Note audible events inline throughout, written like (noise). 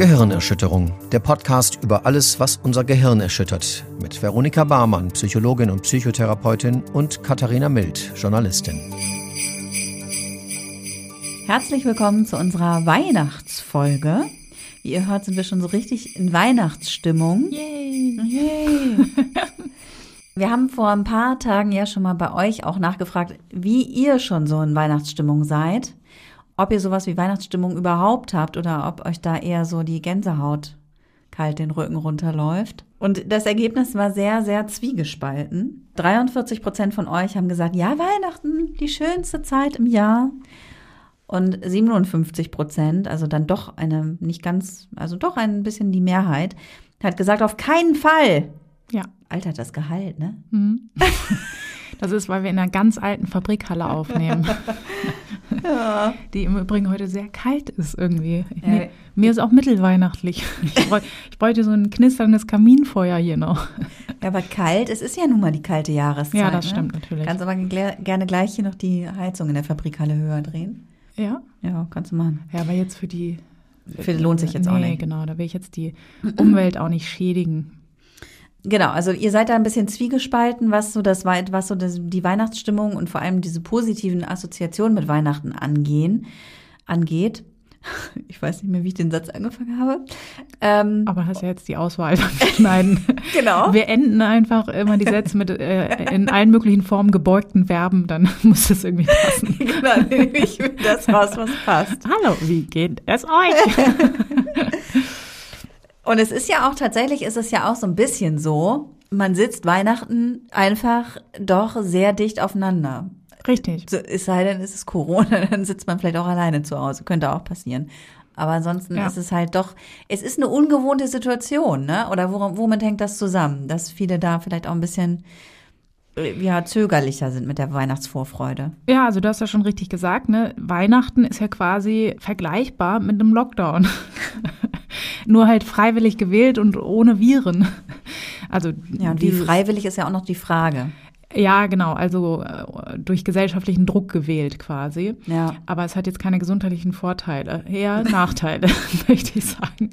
Gehirnerschütterung, der Podcast über alles, was unser Gehirn erschüttert, mit Veronika Barmann, Psychologin und Psychotherapeutin und Katharina Mild, Journalistin. Herzlich willkommen zu unserer Weihnachtsfolge. Wie ihr hört, sind wir schon so richtig in Weihnachtsstimmung. Yay! Yay! (laughs) Wir haben vor ein paar Tagen ja schon mal bei euch auch nachgefragt, wie ihr schon so in Weihnachtsstimmung seid ob ihr sowas wie Weihnachtsstimmung überhaupt habt oder ob euch da eher so die Gänsehaut kalt den Rücken runterläuft. Und das Ergebnis war sehr, sehr zwiegespalten. 43 Prozent von euch haben gesagt, ja, Weihnachten, die schönste Zeit im Jahr. Und 57 Prozent, also dann doch eine, nicht ganz, also doch ein bisschen die Mehrheit, hat gesagt, auf keinen Fall. Ja. Alter, das Gehalt, ne? Mhm. (laughs) Das ist, weil wir in einer ganz alten Fabrikhalle aufnehmen. (laughs) ja. (laughs) Die im Übrigen heute sehr kalt ist irgendwie. Ja. Mir, mir, ist auch mittelweihnachtlich. (laughs) Ich, bräuchte, ich bräuchte so ein knisterndes Kaminfeuer hier noch. Ja, aber kalt, es ist ja nun mal die kalte Jahreszeit. Ja, das ne? stimmt natürlich. Kannst aber gerne gleich hier noch die Heizung in der Fabrikhalle höher drehen. Ja? Ja, kannst du machen. Ja, aber jetzt für die. Für, lohnt sich jetzt nee, auch nicht. Nee, genau, da will ich jetzt die Umwelt auch nicht schädigen. Genau, also ihr seid da ein bisschen zwiegespalten, was so das was so das, die Weihnachtsstimmung und vor allem diese positiven Assoziationen mit Weihnachten angehen, angeht. (laughs) Ich weiß nicht mehr, wie ich den Satz angefangen habe. Ähm, Aber hast ja jetzt die Auswahl (laughs) schneiden. (laughs) genau. Wir enden einfach immer die Sätze mit äh, in allen möglichen Formen gebeugten Verben, dann muss das irgendwie passen. genau, nehme ich das raus, was passt. Hallo, wie geht es euch? Und es ist ja auch tatsächlich, ist es ja auch so ein bisschen so, man sitzt Weihnachten einfach doch sehr dicht aufeinander. Richtig. So, es sei denn, es ist Corona, (laughs) dann sitzt man vielleicht auch alleine zu Hause. Könnte auch passieren. Aber ansonsten ja. ist es halt doch, es ist eine ungewohnte Situation, ne? Oder womit hängt das zusammen? Dass viele da vielleicht auch ein bisschen ja, zögerlicher sind mit der Weihnachtsvorfreude. Ja, also du hast ja schon richtig gesagt, ne? Weihnachten ist ja quasi vergleichbar mit einem Lockdown. (laughs) Nur halt freiwillig gewählt und ohne Viren. Also ja, und wie freiwillig ist ja auch noch die Frage. Ja, genau, also äh, durch gesellschaftlichen Druck gewählt quasi. Ja. Aber es hat jetzt keine gesundheitlichen Vorteile, eher Nachteile, (laughs) möchte ich sagen.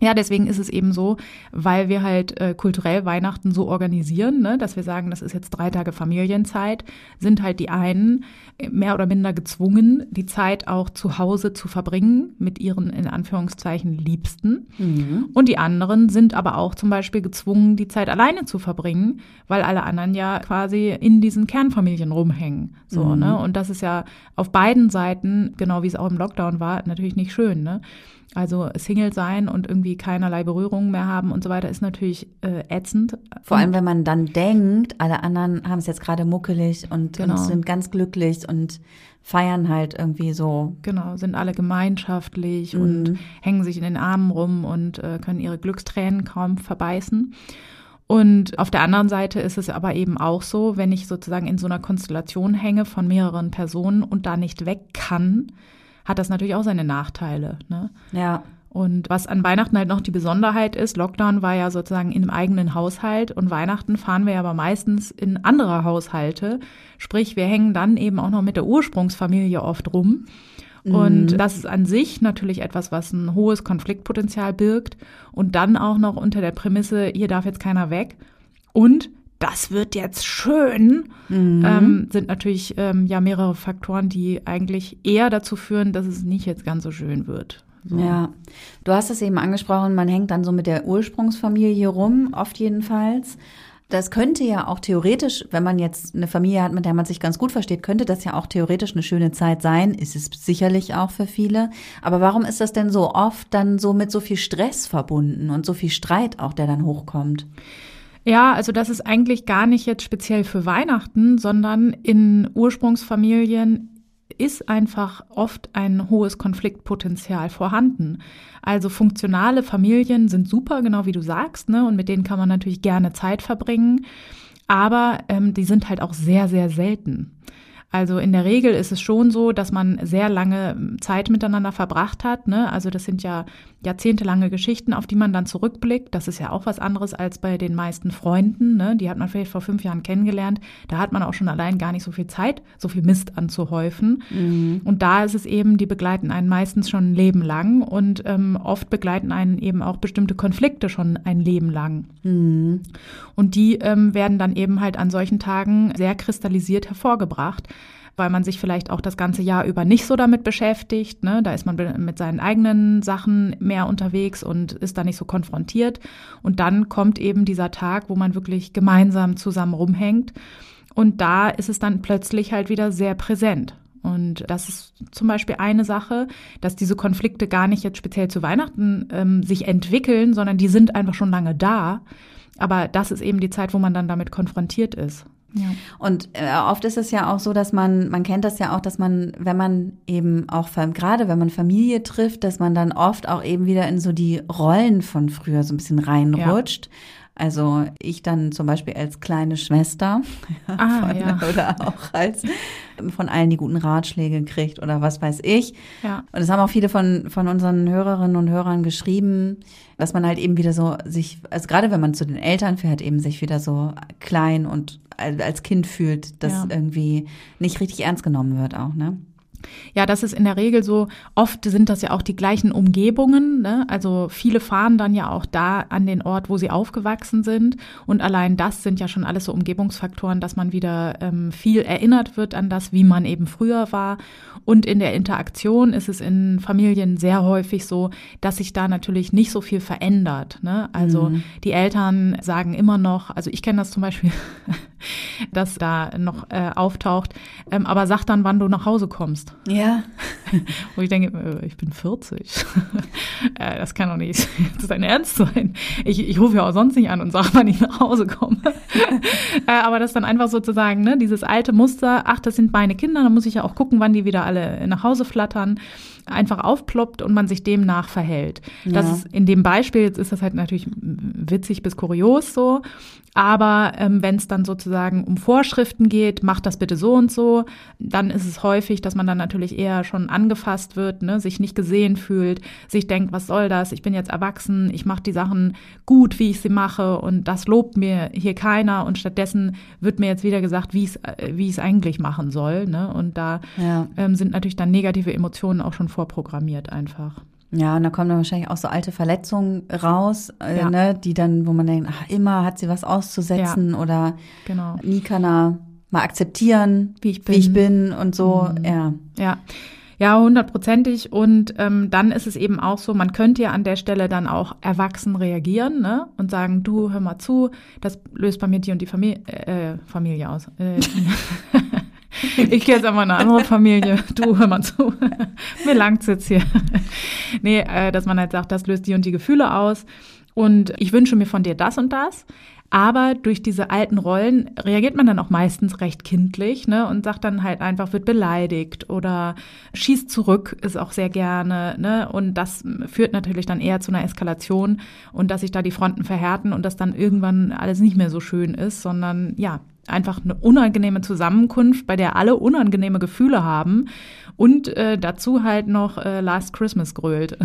Ja, deswegen ist es eben so, weil wir halt äh, kulturell Weihnachten so organisieren, ne, dass wir sagen, das ist jetzt drei Tage Familienzeit, sind halt die einen mehr oder minder gezwungen, die Zeit auch zu Hause zu verbringen mit ihren in Anführungszeichen Liebsten. Mhm. Und die anderen sind aber auch zum Beispiel gezwungen, die Zeit alleine zu verbringen, weil alle anderen ja quasi in diesen Kernfamilien rumhängen. So, mhm. ne? Und das ist ja auf beiden Seiten, genau wie es auch im Lockdown war, natürlich nicht schön, ne? Also Single sein und irgendwie keinerlei Berührungen mehr haben und so weiter ist natürlich äh, ätzend. Vor allem, wenn man dann denkt, alle anderen haben es jetzt gerade muckelig und, genau. und, sind ganz glücklich und feiern halt irgendwie so. Genau, sind alle gemeinschaftlich mhm. und hängen sich in den Armen rum und äh, können ihre Glückstränen kaum verbeißen. Und auf der anderen Seite ist es aber eben auch so, wenn ich sozusagen in so einer Konstellation hänge von mehreren Personen und da nicht weg kann, hat das natürlich auch seine Nachteile. Ne? Ja. Und was an Weihnachten halt noch die Besonderheit ist, Lockdown war ja sozusagen in einem eigenen Haushalt und Weihnachten fahren wir aber meistens in andere Haushalte. Sprich, wir hängen dann eben auch noch mit der Ursprungsfamilie oft rum. Und mhm. das ist an sich natürlich etwas, was ein hohes Konfliktpotenzial birgt. Und dann auch noch unter der Prämisse, hier darf jetzt keiner weg. Und das wird jetzt schön, mhm. ähm, sind natürlich ähm, ja mehrere Faktoren, die eigentlich eher dazu führen, dass es nicht jetzt ganz so schön wird. So. Ja, du hast es eben angesprochen, man hängt dann so mit der Ursprungsfamilie rum, oft jedenfalls. Das könnte ja auch theoretisch, wenn man jetzt eine Familie hat, mit der man sich ganz gut versteht, könnte das ja auch theoretisch eine schöne Zeit sein. Ist es sicherlich auch für viele. Aber warum ist das denn so oft dann so mit so viel Stress verbunden und so viel Streit auch, der dann hochkommt? Ja, also das ist eigentlich gar nicht jetzt speziell für Weihnachten, sondern in Ursprungsfamilien ist einfach oft ein hohes Konfliktpotenzial vorhanden. Also funktionale Familien sind super, genau wie du sagst, ne? Und mit denen kann man natürlich gerne Zeit verbringen. Aber ähm, die sind halt auch sehr, sehr selten. Also in der Regel ist es schon so, dass man sehr lange Zeit miteinander verbracht hat. Ne? Also das sind ja jahrzehntelange Geschichten, auf die man dann zurückblickt. Das ist ja auch was anderes als bei den meisten Freunden. Ne? Die hat man vielleicht vor fünf Jahren kennengelernt. Da hat man auch schon allein gar nicht so viel Zeit, so viel Mist anzuhäufen. Mhm. Und da ist es eben, die begleiten einen meistens schon ein Leben lang und ähm, oft begleiten einen eben auch bestimmte Konflikte schon ein Leben lang. Mhm. Und die ähm, werden dann eben halt an solchen Tagen sehr kristallisiert hervorgebracht weil man sich vielleicht auch das ganze Jahr über nicht so damit beschäftigt. Ne? Da ist man mit seinen eigenen Sachen mehr unterwegs und ist da nicht so konfrontiert. Und dann kommt eben dieser Tag, wo man wirklich gemeinsam zusammen rumhängt. Und da ist es dann plötzlich halt wieder sehr präsent. Und das ist zum Beispiel eine Sache, dass diese Konflikte gar nicht jetzt speziell zu Weihnachten ähm, sich entwickeln, sondern die sind einfach schon lange da. Aber das ist eben die Zeit, wo man dann damit konfrontiert ist. Ja. Und äh, oft ist es ja auch so, dass man, man kennt das ja auch, dass man, wenn man eben auch, gerade wenn man Familie trifft, dass man dann oft auch eben wieder in so die Rollen von früher so ein bisschen reinrutscht. Ja. Also ich dann zum Beispiel als kleine Schwester ah, (laughs) von, ja. oder auch als von allen die guten Ratschläge kriegt oder was weiß ich. Ja. Und das haben auch viele von, von unseren Hörerinnen und Hörern geschrieben, dass man halt eben wieder so sich, also gerade wenn man zu den Eltern fährt, eben sich wieder so klein und als Kind fühlt, das ja. irgendwie nicht richtig ernst genommen wird auch, ne? Ja, das ist in der Regel so. Oft sind das ja auch die gleichen Umgebungen. Ne? Also viele fahren dann ja auch da an den Ort, wo sie aufgewachsen sind. Und allein das sind ja schon alles so Umgebungsfaktoren, dass man wieder ähm, viel erinnert wird an das, wie man eben früher war. Und in der Interaktion ist es in Familien sehr häufig so, dass sich da natürlich nicht so viel verändert. Ne? Also mhm. die Eltern sagen immer noch, also ich kenne das zum Beispiel, (laughs) (laughs) dass da noch äh, auftaucht, ähm, aber sag dann, wann du nach Hause kommst. Ja. (laughs) Wo ich denke, äh, ich bin 40. (laughs) äh, das kann doch nicht dein Ernst sein. Ich, ich rufe ja auch sonst nicht an und sage, wann ich nach Hause komme. äh, aber das ist dann einfach sozusagen, ne, dieses alte Muster, ach, das sind meine Kinder, dann muss ich ja auch gucken, wann die wieder alle nach Hause flattern einfach aufploppt und man sich demnach verhält. Ja. Das ist in dem Beispiel, jetzt ist das halt natürlich witzig bis kurios so, aber ähm, wenn es dann sozusagen um Vorschriften geht, macht das bitte so und so, dann ist es häufig, dass man dann natürlich eher schon angefasst wird, ne, sich nicht gesehen fühlt, sich denkt, was soll das? Ich bin jetzt erwachsen, ich mache die Sachen gut, wie ich sie mache und das lobt mir hier keiner und stattdessen wird mir jetzt wieder gesagt, wie ich wie ich es eigentlich machen soll, ne? Und da ja. ähm, sind natürlich dann negative Emotionen auch schon vorprogrammiert einfach. Ja, und da kommen dann wahrscheinlich auch so alte Verletzungen raus, äh, ja. ne, die dann, wo man denkt, ach, immer hat sie was auszusetzen ja. oder genau. nie kann er mal akzeptieren, wie ich bin, wie ich bin und so. Mhm. Ja. Ja. Ja, hundertprozentig. Und ähm, dann ist es eben auch so, man könnte ja an der Stelle dann auch erwachsen reagieren ne? und sagen, du, hör mal zu, das löst bei mir die und die Familie, äh, Familie aus. Äh, (laughs) (laughs) (laughs) ich gehe jetzt einfach in eine andere Familie. Du, hör mal zu. (laughs) Mir langt's jetzt hier. (laughs) nee, äh, dass man halt sagt, das löst die und die Gefühle aus. Und ich wünsche mir von dir das und das. Aber durch diese alten Rollen reagiert man dann auch meistens recht kindlich ne, und sagt dann halt einfach, wird beleidigt oder schießt zurück, ist auch sehr gerne. Ne, und das führt natürlich dann eher zu einer Eskalation und dass sich da die Fronten verhärten und dass dann irgendwann alles nicht mehr so schön ist, sondern ja, einfach eine unangenehme Zusammenkunft, bei der alle unangenehme Gefühle haben und äh, dazu halt noch äh, Last Christmas grölt.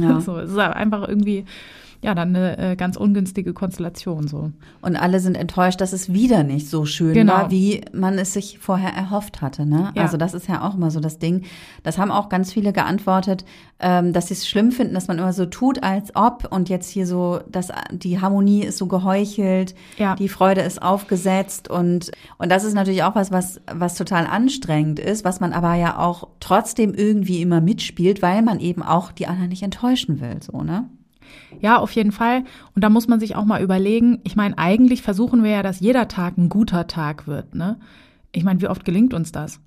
Ja. (laughs) so, es ist einfach irgendwie ja, dann eine äh, ganz ungünstige Konstellation so. Und alle sind enttäuscht, dass es wieder nicht so schön genau. war, wie man es sich vorher erhofft hatte. Ne? Ja. Also das ist ja auch immer so das Ding. Das haben auch ganz viele geantwortet, ähm, dass sie es schlimm finden, dass man immer so tut, als ob und jetzt hier so, dass die Harmonie ist so geheuchelt, ja. die Freude ist aufgesetzt und und das ist natürlich auch was, was was total anstrengend ist, was man aber ja auch trotzdem irgendwie immer mitspielt, weil man eben auch die anderen nicht enttäuschen will, so ne? Ja, auf jeden Fall. Und da muss man sich auch mal überlegen, ich meine, eigentlich versuchen wir ja, dass jeder Tag ein guter Tag wird, ne? Ich meine, wie oft gelingt uns das?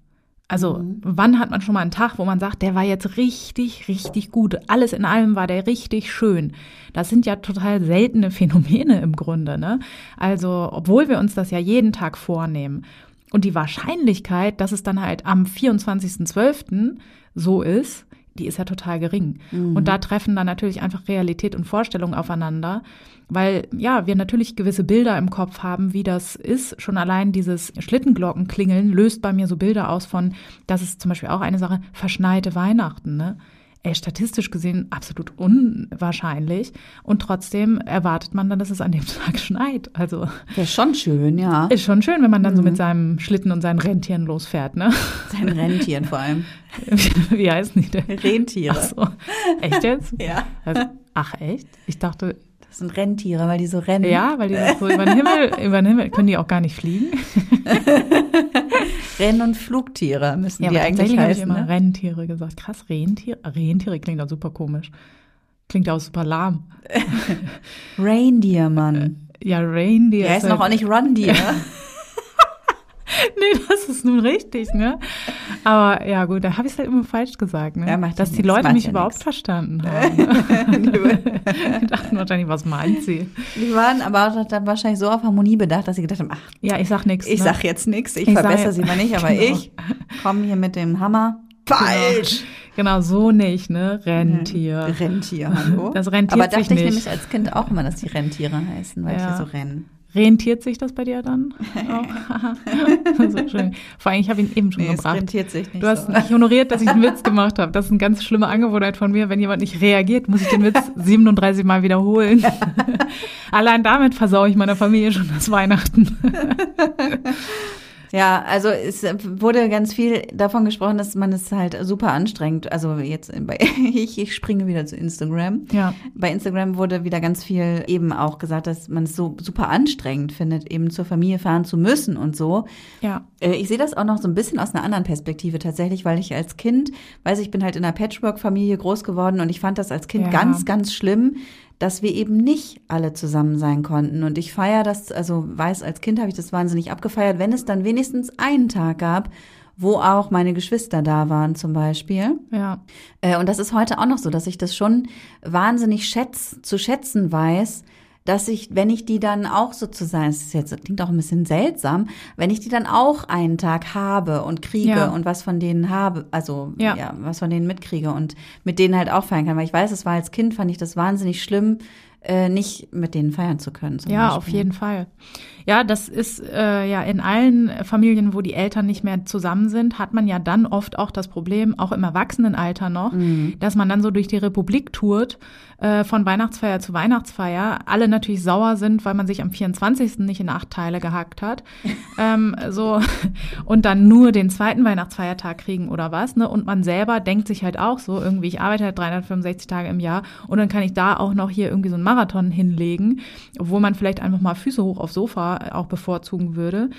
Also, mhm. wann hat man schon mal einen Tag, wo man sagt, der war jetzt richtig, richtig gut. Alles in allem war der richtig schön. Das sind ja total seltene Phänomene im Grunde, ne? Also, obwohl wir uns das ja jeden Tag vornehmen. Und die Wahrscheinlichkeit, dass es dann halt am 24.12. so ist, die ist ja total gering. Und da treffen dann natürlich einfach Realität und Vorstellung aufeinander, weil ja, wir natürlich gewisse Bilder im Kopf haben, wie das ist. Schon allein dieses Schlittenglockenklingeln löst bei mir so Bilder aus von, das ist zum Beispiel auch eine Sache, verschneite Weihnachten, ne? Ey, statistisch gesehen absolut unwahrscheinlich. Und trotzdem erwartet man dann, dass es an dem (laughs) Tag schneit. Also Das ist schon schön, ja. ist schon schön, wenn man dann so mit seinem Schlitten und seinen Rentieren losfährt, ne? Sein Rentieren vor allem. (laughs) Wie heißen die denn? Rentiere. Ach so. Echt jetzt? (laughs) Ja. Also, ach echt? Ich dachte, Das sind Rentiere, weil die so rennen. ja, weil die so über den Himmel, über den Himmel, können die auch gar nicht fliegen? Renn- und Flugtiere müssen die aber eigentlich ich heißen. immer Ne? Rentiere gesagt. Krass, Rentiere? Rentiere klingt auch super komisch. Klingt auch super lahm. (laughs) Reindeer, Mann. Ja, Reindeer. Die ist heißen halt- auch nicht Reindeer. (laughs) Ist nun richtig, ne? Aber ja, gut, da habe ich es halt immer falsch gesagt, ne? Ja, Dass die nix, Leute mich ja überhaupt nix. verstanden (laughs) haben. die (laughs) dachten wahrscheinlich, was meint sie? Die waren aber dann wahrscheinlich so auf Harmonie bedacht, dass sie gedacht haben, ach, Ja, ich sag nichts. ich ne? sag jetzt nichts, ich, Ich verbessere sie mal nicht, aber (laughs) Genau. ich komme hier mit dem Hammer. Falsch! Genau, so nicht, ne? Rentier. Rentier, hallo? Das rentiert aber dachte ich nämlich als Kind auch immer, dass die Rentiere heißen, weil Ja. die so rennen. Rentiert sich das bei dir dann? (laughs) Auch? (laughs) so schön. Vor allem, ich habe ihn eben schon Nee, es gebracht. rentiert sich nicht Du hast so. nicht honoriert, dass ich einen Witz gemacht habe. Das ist eine ganz schlimme Angewohnheit von mir. Wenn jemand nicht reagiert, muss ich den Witz (laughs) 37 Mal wiederholen. Allein damit versaue ich meiner Familie schon das Weihnachten. Ja, also es wurde ganz viel davon gesprochen, dass man es halt super anstrengt. Also jetzt bei, (laughs) ich, ich springe wieder zu Instagram. Ja. Bei Instagram wurde wieder ganz viel eben auch gesagt, dass man es so super anstrengend findet, eben zur Familie fahren zu müssen und so. Ja. Äh, Ich sehe das auch noch so ein bisschen aus einer anderen Perspektive tatsächlich, weil ich als Kind, weiß ich bin halt in einer Patchwork-Familie groß geworden und ich fand das als Kind Ja. ganz, ganz schlimm, dass wir eben nicht alle zusammen sein konnten. Und ich feiere das, also weiß, als Kind habe ich das wahnsinnig abgefeiert, wenn es dann wenigstens einen Tag gab, wo auch meine Geschwister da waren zum Beispiel. Ja. Äh, Und das ist heute auch noch so, dass ich das schon wahnsinnig schätz, zu schätzen weiß, dass ich, wenn ich die dann auch sozusagen, es ist jetzt das klingt auch ein bisschen seltsam, wenn ich die dann auch einen Tag habe und kriege Ja. und was von denen habe, also ja. Ja. was von denen mitkriege und mit denen halt auch feiern kann, weil ich weiß, es war als Kind fand ich das wahnsinnig schlimm, äh, nicht mit denen feiern zu können. Ja, Beispiel. auf jeden Fall. Ja, das ist äh, ja in allen Familien, wo die Eltern nicht mehr zusammen sind, hat man ja dann oft auch das Problem, auch im Erwachsenenalter noch, dass man dann so durch die Republik tourt, äh, von Weihnachtsfeier zu Weihnachtsfeier. Alle natürlich sauer sind, weil man sich am 24. nicht in acht Teile gehackt hat. (laughs) ähm, so und dann nur den zweiten Weihnachtsfeiertag kriegen oder was. Ne? Und man selber denkt sich halt auch so, irgendwie, ich arbeite halt 365 Tage im Jahr und dann kann ich da auch noch hier irgendwie so einen Marathon hinlegen, obwohl man vielleicht einfach mal Füße hoch aufs Sofa auch bevorzugen würde.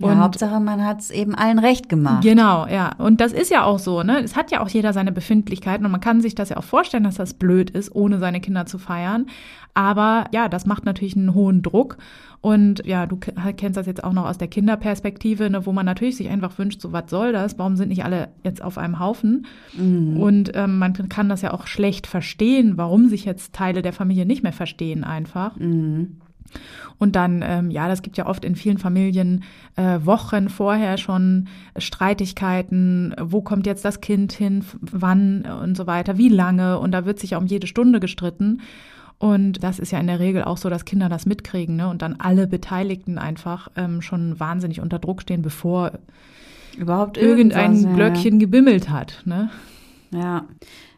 Ja, Und- Hauptsache, man hat es eben allen recht gemacht. Genau, ja. Und das ist ja auch so, ne? Es hat ja auch jeder seine Befindlichkeiten und man kann sich das ja auch vorstellen, dass das blöd ist, ohne seine Kinder zu feiern. Aber ja, das macht natürlich einen hohen Druck. Und ja, du ke- kennst das jetzt auch noch aus der Kinderperspektive, ne, wo man natürlich sich einfach wünscht, so was soll das? Warum sind nicht alle jetzt auf einem Haufen? Und ähm, man kann das ja auch schlecht verstehen, warum sich jetzt Teile der Familie nicht mehr verstehen einfach. Und dann, ähm, ja, das gibt ja oft in vielen Familien äh, Wochen vorher schon Streitigkeiten, wo kommt jetzt das Kind hin, wann und so weiter, wie lange. Und da wird sich ja um jede Stunde gestritten. Und das ist ja in der Regel auch so, dass Kinder das mitkriegen ne? und dann alle Beteiligten einfach ähm, schon wahnsinnig unter Druck stehen, bevor Überhaupt irgendein ja. Glöckchen gebimmelt hat. Ne? Ja,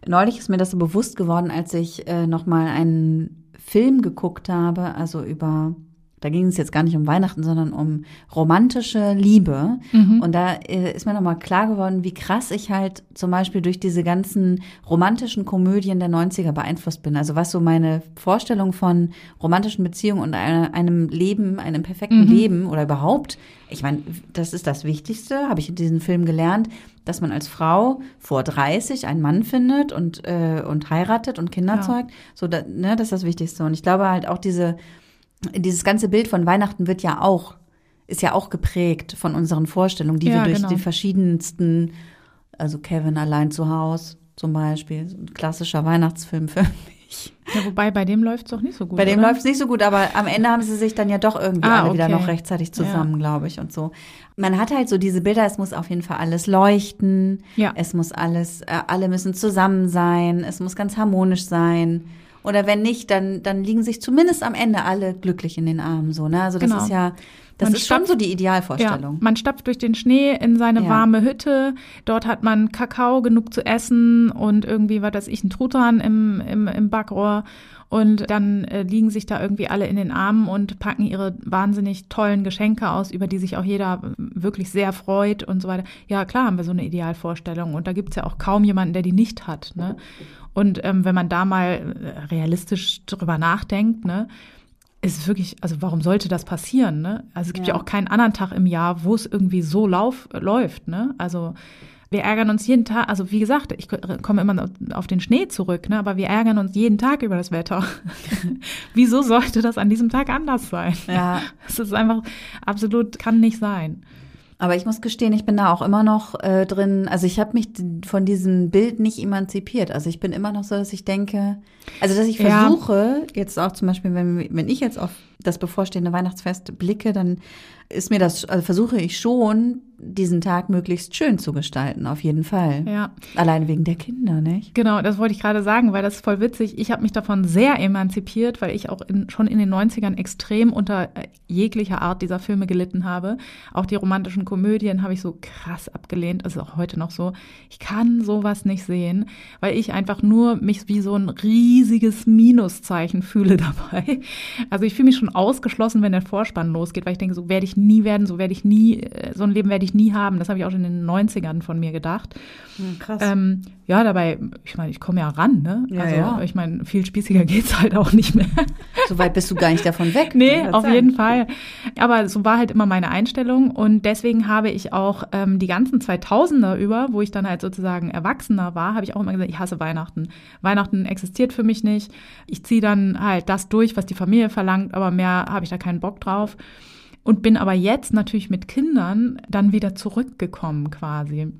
neulich ist mir das so bewusst geworden, als ich äh, nochmal einen Film geguckt habe, also über, da ging es jetzt gar nicht um Weihnachten, sondern um romantische Liebe. Und da äh, ist mir nochmal klar geworden, wie krass ich halt zum Beispiel durch diese ganzen romantischen Komödien der 90er beeinflusst bin. Also was so meine Vorstellung von romantischen Beziehungen und einem Leben, einem perfekten Leben oder überhaupt, ich meine, das ist das Wichtigste, habe ich in diesem Film gelernt, dass man als Frau vor 30 einen Mann findet und, äh, und heiratet und Kinder Ja. zeugt. So, da, ne, das ist das Wichtigste. Und ich glaube halt auch diese, dieses ganze Bild von Weihnachten wird ja auch, ist ja auch geprägt von unseren Vorstellungen, die Ja, wir durch genau. die verschiedensten, also Kevin allein zu Haus zum Beispiel, so ein klassischer Weihnachtsfilm für mich. Ja, wobei bei dem läuft es doch nicht so gut. Bei dem läuft es nicht so gut, aber am Ende haben sie sich dann ja doch irgendwie Ah, alle wieder okay. noch rechtzeitig zusammen, glaube ich, und so. Man hat halt so diese Bilder, es muss auf jeden Fall alles leuchten, Ja. es muss alles, äh, alle müssen zusammen sein, es muss ganz harmonisch sein. Oder wenn nicht, dann, dann liegen sich zumindest am Ende alle glücklich in den Armen, so, ne? Also das Genau. ist ja, das Man ist schon stapft- so die Ja, Idealvorstellung. man stapft durch den Schnee in seine Ja. warme Hütte. Dort hat man Kakao genug zu essen und irgendwie, was weiß ich, ein Truthahn im, im, im Backrohr. Und dann äh, liegen sich da irgendwie alle in den Armen und packen ihre wahnsinnig tollen Geschenke aus, über die sich auch jeder äh, wirklich sehr freut und so weiter. Ja, klar haben wir so eine Idealvorstellung. Und da gibt's ja auch kaum jemanden, der die nicht hat. Ne? Und ähm, wenn man da mal äh, realistisch drüber nachdenkt, ne, ist wirklich, also warum sollte das passieren? Ne? Also es gibt ja. Ja. auch keinen anderen Tag im Jahr, wo es irgendwie so lauf, läuft. Ne? Also wir ärgern uns jeden Tag, also wie gesagt, ich komme immer auf den Schnee zurück, ne? aber wir ärgern uns jeden Tag über das Wetter. (laughs) Wieso sollte das an diesem Tag anders sein? Ja. (laughs) Es ist einfach absolut, kann nicht sein. Aber ich muss gestehen, ich bin da auch immer noch äh, drin. Also ich habe mich von diesem Bild nicht emanzipiert. Also ich bin immer noch so, dass ich denke, also dass ich Ja. versuche, jetzt auch zum Beispiel, wenn, wenn ich jetzt auf das bevorstehende Weihnachtsfest blicke, dann ist mir das, also versuche ich schon, diesen Tag möglichst schön zu gestalten, auf jeden Fall. Ja. Alleine wegen der Kinder, nicht? Genau, das wollte ich gerade sagen, weil das ist voll witzig. Ich habe mich davon sehr emanzipiert, weil ich auch in, schon in den 90ern extrem unter äh, jeglicher Art dieser Filme gelitten habe. Auch die romantischen Komödien habe ich so krass abgelehnt, das ist auch heute noch so. Ich kann sowas nicht sehen, weil ich einfach nur mich wie so ein riesiges Minuszeichen fühle (laughs) dabei. Also ich fühle mich schon ausgeschlossen, wenn der Vorspann losgeht, weil ich denke, so werde ich nie werden, so werde ich nie, äh, so ein Leben werde ich nie haben. Das habe ich auch schon in den 90ern von mir gedacht. krass. Ähm, ja, dabei, ich meine, ich komme ja ran, ne? Ja, also, ja. ich meine, viel spießiger (laughs) geht's halt auch nicht mehr. so weit bist du gar nicht davon weg. nee, ich auf sagen. jeden Fall. Aber so war halt immer meine Einstellung und deswegen habe ich auch ähm, die ganzen 2000er über, wo ich dann halt sozusagen Erwachsener war, habe ich auch immer gesagt, ich hasse Weihnachten. Weihnachten existiert für mich nicht. Ich ziehe dann halt das durch, was die Familie verlangt, aber mehr habe ich da keinen Bock drauf. Und bin aber jetzt natürlich mit Kindern dann wieder zurückgekommen quasi.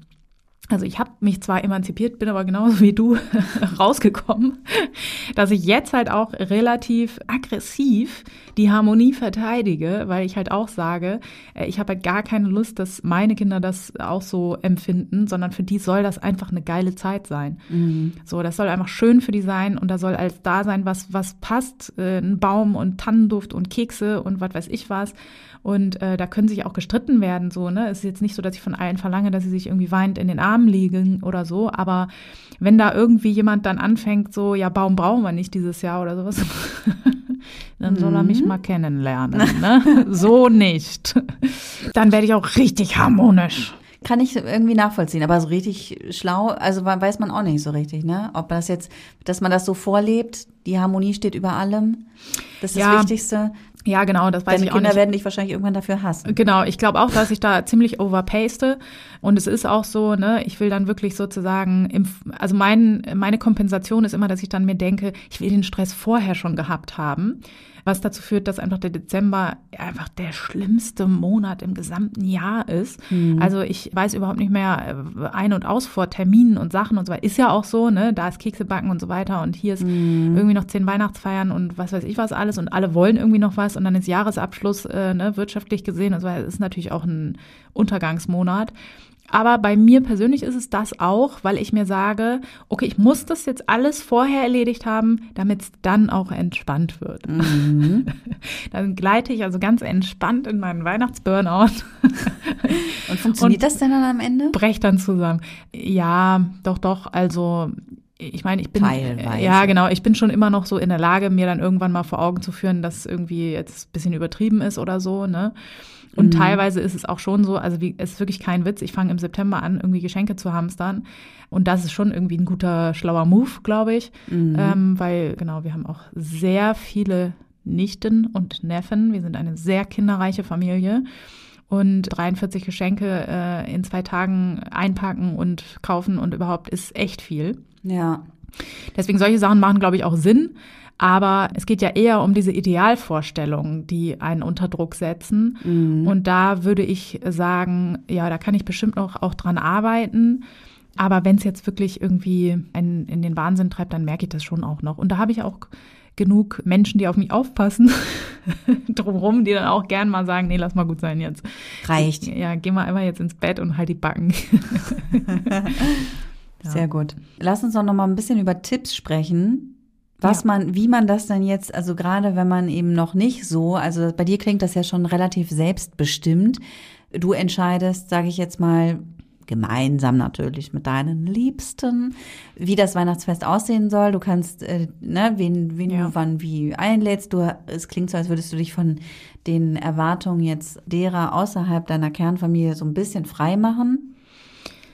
Also ich habe mich zwar emanzipiert, bin aber genauso wie du (laughs) rausgekommen, dass ich jetzt halt auch relativ aggressiv die Harmonie verteidige, weil ich halt auch sage, äh, ich habe halt gar keine Lust, dass meine Kinder das auch so empfinden, sondern für die soll das einfach eine geile Zeit sein. So, das soll einfach schön für die sein und da soll alles da sein, was was passt, äh, ein Baum und Tannenduft und Kekse und was weiß ich was. Und äh, da können sich auch gestritten werden, so, ne? Es ist jetzt nicht so, dass ich von allen verlange, dass sie sich irgendwie weinend in den Armen liegen oder so, aber wenn da irgendwie jemand dann anfängt, so, ja, Baum brauchen wir nicht dieses Jahr oder sowas, (laughs) dann soll er mich mal kennenlernen, ne? (laughs) So nicht. Dann werde ich auch richtig harmonisch. Kann ich irgendwie nachvollziehen, aber so richtig schlau, also we- weiß man auch nicht so richtig, ne? Ob das jetzt, dass man das so vorlebt, die Harmonie steht über allem, das ist Ja, das Wichtigste. Ja, genau, das weiß Deine ich auch Kinder nicht. werden dich wahrscheinlich irgendwann dafür hassen. Genau, ich glaube auch, dass ich da ziemlich overpaste. Und es ist auch so, ne, ich will dann wirklich sozusagen, im, also mein, meine Kompensation ist immer, dass ich dann mir denke, ich will den Stress vorher schon gehabt haben. Was dazu führt, dass einfach der Dezember einfach der schlimmste Monat im gesamten Jahr ist. Also ich weiß überhaupt nicht mehr äh, ein- und aus vor Terminen und Sachen und so weiter. Ist ja auch so, ne? Da ist Kekse backen und so weiter und hier ist irgendwie noch zehn Weihnachtsfeiern und was weiß ich was alles und alle wollen irgendwie noch was und dann ist Jahresabschluss, äh, ne, wirtschaftlich gesehen und so weiter. Das ist natürlich auch ein Untergangsmonat. Aber bei mir persönlich ist es das auch, weil ich mir sage, okay, ich muss das jetzt alles vorher erledigt haben, damit es dann auch entspannt wird. (laughs) dann gleite ich also ganz entspannt in meinen Weihnachtsburnout, (laughs) Und funktioniert das denn dann am Ende? brech dann zusammen. Ja, doch, doch, also ich meine, ich bin Teilweise. ja genau, ich bin schon immer noch so in der Lage, mir dann irgendwann mal vor Augen zu führen, dass irgendwie jetzt ein bisschen übertrieben ist oder so, ne? Und teilweise ist es auch schon so, also wie, es ist wirklich kein Witz. Ich fange im September an, irgendwie Geschenke zu hamstern. Und das ist schon irgendwie ein guter, schlauer Move, glaube ich. Ähm, weil, genau, wir haben auch sehr viele Nichten und Neffen. Wir sind eine sehr kinderreiche Familie. Und 43 Geschenke äh, in zwei Tagen einpacken und kaufen und überhaupt ist echt viel. Ja. Deswegen solche Sachen machen, glaube ich, auch Sinn. Aber es geht ja eher um diese Idealvorstellungen, die einen unter Druck setzen. Und da würde ich sagen, ja, da kann ich bestimmt noch auch dran arbeiten. Aber wenn es jetzt wirklich irgendwie einen in den Wahnsinn treibt, dann merke ich das schon auch noch. Und da habe ich auch genug Menschen, die auf mich aufpassen, (laughs) drumherum, die dann auch gern mal sagen, nee, lass mal gut sein jetzt. Reicht. Ja, geh mal einfach jetzt ins Bett und halt die Backen. (laughs) (laughs) Sehr gut. Lass uns doch noch mal ein bisschen über Tipps sprechen. Was Ja. man, wie man das dann jetzt, also gerade wenn man eben noch nicht so, also bei dir klingt das ja schon relativ selbstbestimmt. Du entscheidest, sage ich jetzt mal, gemeinsam natürlich mit deinen Liebsten, wie das Weihnachtsfest aussehen soll. Du kannst, äh, ne, wen, wen Ja. du wann wie einlädst. Du, es klingt so, als würdest du dich von den Erwartungen jetzt derer außerhalb deiner Kernfamilie so ein bisschen frei machen.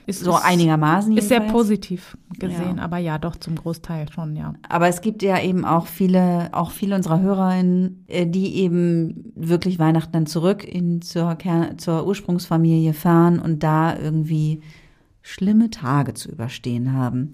Ist, So einigermaßen. Ist sehr positiv gesehen, Ja. aber ja, doch zum Großteil schon, ja. Aber es gibt ja eben auch viele, auch viele unserer Hörerinnen, äh, die eben wirklich Weihnachten dann zurück in zur, zur Ursprungsfamilie fahren und da irgendwie schlimme Tage zu überstehen haben.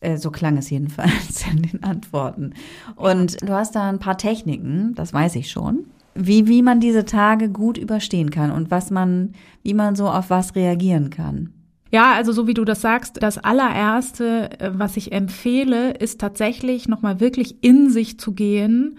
Äh, So klang es jedenfalls (laughs) in den Antworten. Und du hast da ein paar Techniken, das weiß ich schon, wie, wie man diese Tage gut überstehen kann und was man, wie man so auf was reagieren kann. Ja, also so wie du das sagst, das allererste, äh, was ich empfehle, ist tatsächlich nochmal wirklich in sich zu gehen,